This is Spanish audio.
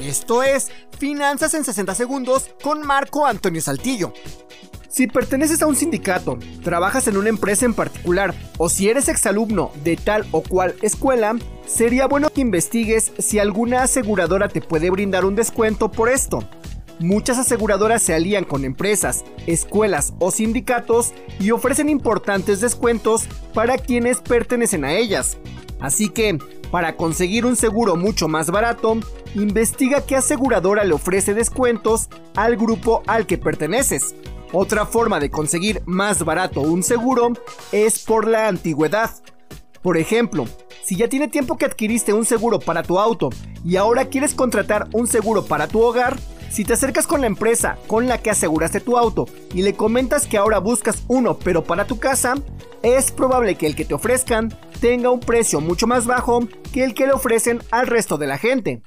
Esto es Finanzas en 60 Segundos con Marco Antonio Saltillo. Si perteneces a un sindicato, trabajas en una empresa en particular o si eres exalumno de tal o cual escuela, sería bueno que investigues si alguna aseguradora te puede brindar un descuento por esto. Muchas aseguradoras se alían con empresas, escuelas o sindicatos y ofrecen importantes descuentos para quienes pertenecen a ellas. Así que, para conseguir un seguro mucho más barato, investiga qué aseguradora le ofrece descuentos al grupo al que perteneces. Otra forma de conseguir más barato un seguro es por la antigüedad. Por ejemplo, si ya tiene tiempo que adquiriste un seguro para tu auto y ahora quieres contratar un seguro para tu hogar, si te acercas con la empresa con la que aseguraste tu auto y le comentas que ahora buscas uno pero para tu casa, es probable que el que te ofrezcan tenga un precio mucho más bajo que el que le ofrecen al resto de la gente.